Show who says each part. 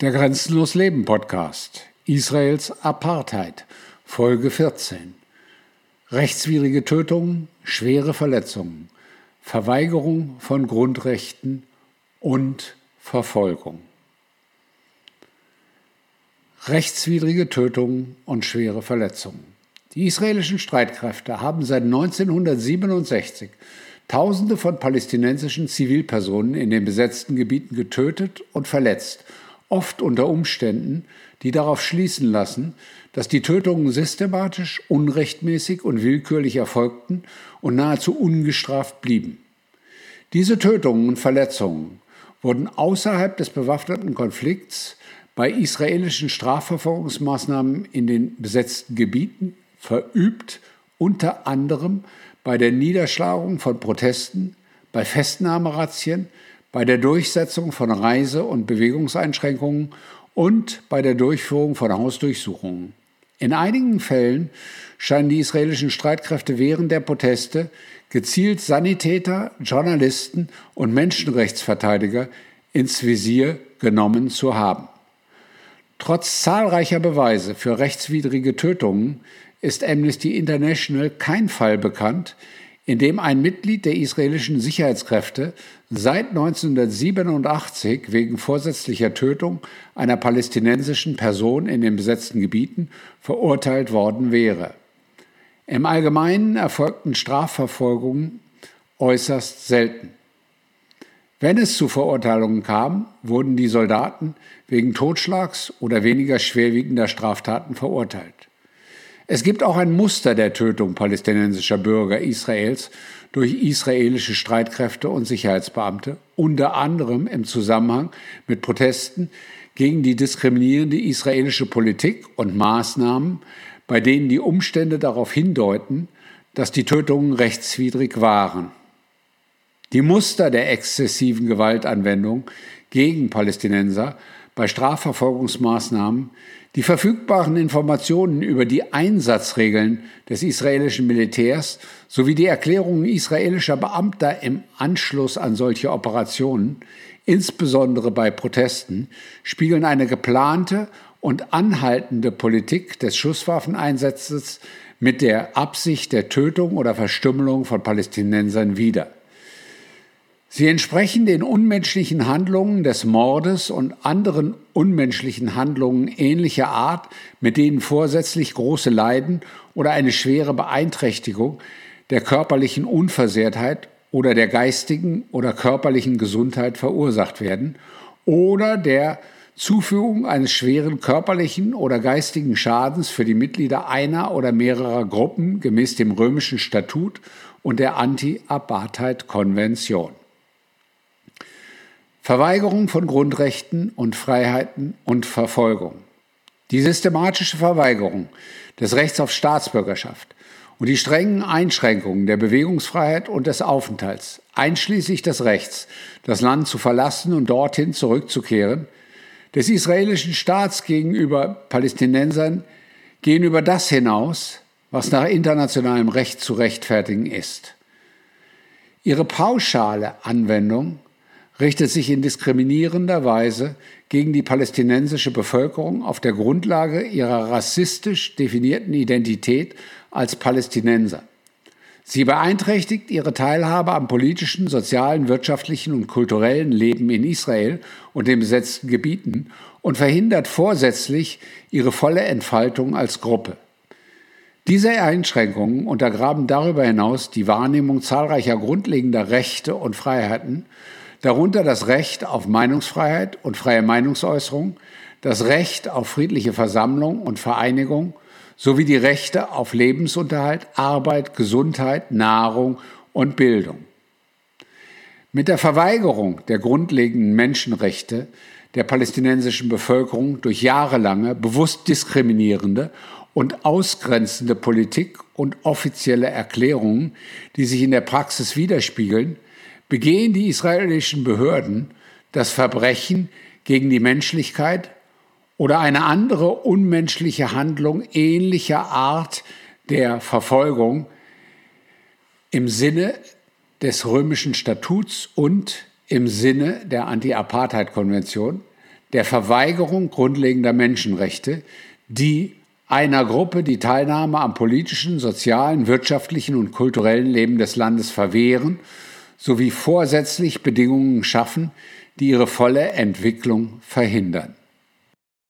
Speaker 1: Der Grenzenlos Leben Podcast. Israels Apartheid. Folge 14. Rechtswidrige Tötungen, schwere Verletzungen, Verweigerung von Grundrechten und Verfolgung. Rechtswidrige Tötungen und schwere Verletzungen. Die israelischen Streitkräfte haben seit 1967 Tausende von palästinensischen Zivilpersonen in den besetzten Gebieten getötet und verletzt oft unter Umständen, die darauf schließen lassen, dass die Tötungen systematisch, unrechtmäßig und willkürlich erfolgten und nahezu ungestraft blieben. Diese Tötungen und Verletzungen wurden außerhalb des bewaffneten Konflikts bei israelischen Strafverfolgungsmaßnahmen in den besetzten Gebieten verübt, unter anderem bei der Niederschlagung von Protesten, bei Festnahmerazzien, bei der Durchsetzung von Reise- und Bewegungseinschränkungen und bei der Durchführung von Hausdurchsuchungen. In einigen Fällen scheinen die israelischen Streitkräfte während der Proteste gezielt Sanitäter, Journalisten und Menschenrechtsverteidiger ins Visier genommen zu haben. Trotz zahlreicher Beweise für rechtswidrige Tötungen ist Amnesty International kein Fall bekannt, in dem ein Mitglied der israelischen Sicherheitskräfte seit 1987 wegen vorsätzlicher Tötung einer palästinensischen Person in den besetzten Gebieten verurteilt worden wäre. Im Allgemeinen erfolgten Strafverfolgungen äußerst selten. Wenn es zu Verurteilungen kam, wurden die Soldaten wegen Totschlags oder weniger schwerwiegender Straftaten verurteilt. Es gibt auch ein Muster der Tötung palästinensischer Bürger Israels durch israelische Streitkräfte und Sicherheitsbeamte, unter anderem im Zusammenhang mit Protesten gegen die diskriminierende israelische Politik und Maßnahmen, bei denen die Umstände darauf hindeuten, dass die Tötungen rechtswidrig waren. Die Muster der exzessiven Gewaltanwendung gegen Palästinenser bei Strafverfolgungsmaßnahmen die verfügbaren Informationen über die Einsatzregeln des israelischen Militärs sowie die Erklärungen israelischer Beamter im Anschluss an solche Operationen, insbesondere bei Protesten, spiegeln eine geplante und anhaltende Politik des Schusswaffeneinsatzes mit der Absicht der Tötung oder Verstümmelung von Palästinensern wider. Sie entsprechen den unmenschlichen Handlungen des Mordes und anderen unmenschlichen Handlungen ähnlicher Art, mit denen vorsätzlich große Leiden oder eine schwere Beeinträchtigung der körperlichen Unversehrtheit oder der geistigen oder körperlichen Gesundheit verursacht werden oder der Zufügung eines schweren körperlichen oder geistigen Schadens für die Mitglieder einer oder mehrerer Gruppen gemäß dem römischen Statut und der Anti-Apartheid-Konvention. Verweigerung von Grundrechten und Freiheiten und Verfolgung. Die systematische Verweigerung des Rechts auf Staatsbürgerschaft und die strengen Einschränkungen der Bewegungsfreiheit und des Aufenthalts, einschließlich des Rechts, das Land zu verlassen und dorthin zurückzukehren, des israelischen Staats gegenüber Palästinensern gehen über das hinaus, was nach internationalem Recht zu rechtfertigen ist. Ihre pauschale Anwendung richtet sich in diskriminierender Weise gegen die palästinensische Bevölkerung auf der Grundlage ihrer rassistisch definierten Identität als Palästinenser. Sie beeinträchtigt ihre Teilhabe am politischen, sozialen, wirtschaftlichen und kulturellen Leben in Israel und den besetzten Gebieten und verhindert vorsätzlich ihre volle Entfaltung als Gruppe. Diese Einschränkungen untergraben darüber hinaus die Wahrnehmung zahlreicher grundlegender Rechte und Freiheiten darunter das Recht auf Meinungsfreiheit und freie Meinungsäußerung, das Recht auf friedliche Versammlung und Vereinigung sowie die Rechte auf Lebensunterhalt, Arbeit, Gesundheit, Nahrung und Bildung. Mit der Verweigerung der grundlegenden Menschenrechte der palästinensischen Bevölkerung durch jahrelange bewusst diskriminierende und ausgrenzende Politik und offizielle Erklärungen, die sich in der Praxis widerspiegeln, begehen die israelischen Behörden das Verbrechen gegen die Menschlichkeit oder eine andere unmenschliche Handlung ähnlicher Art der Verfolgung im Sinne des römischen Statuts und im Sinne der Anti-Apartheid-Konvention, der Verweigerung grundlegender Menschenrechte, die einer Gruppe die Teilnahme am politischen, sozialen, wirtschaftlichen und kulturellen Leben des Landes verwehren, sowie vorsätzlich Bedingungen schaffen, die ihre volle Entwicklung verhindern.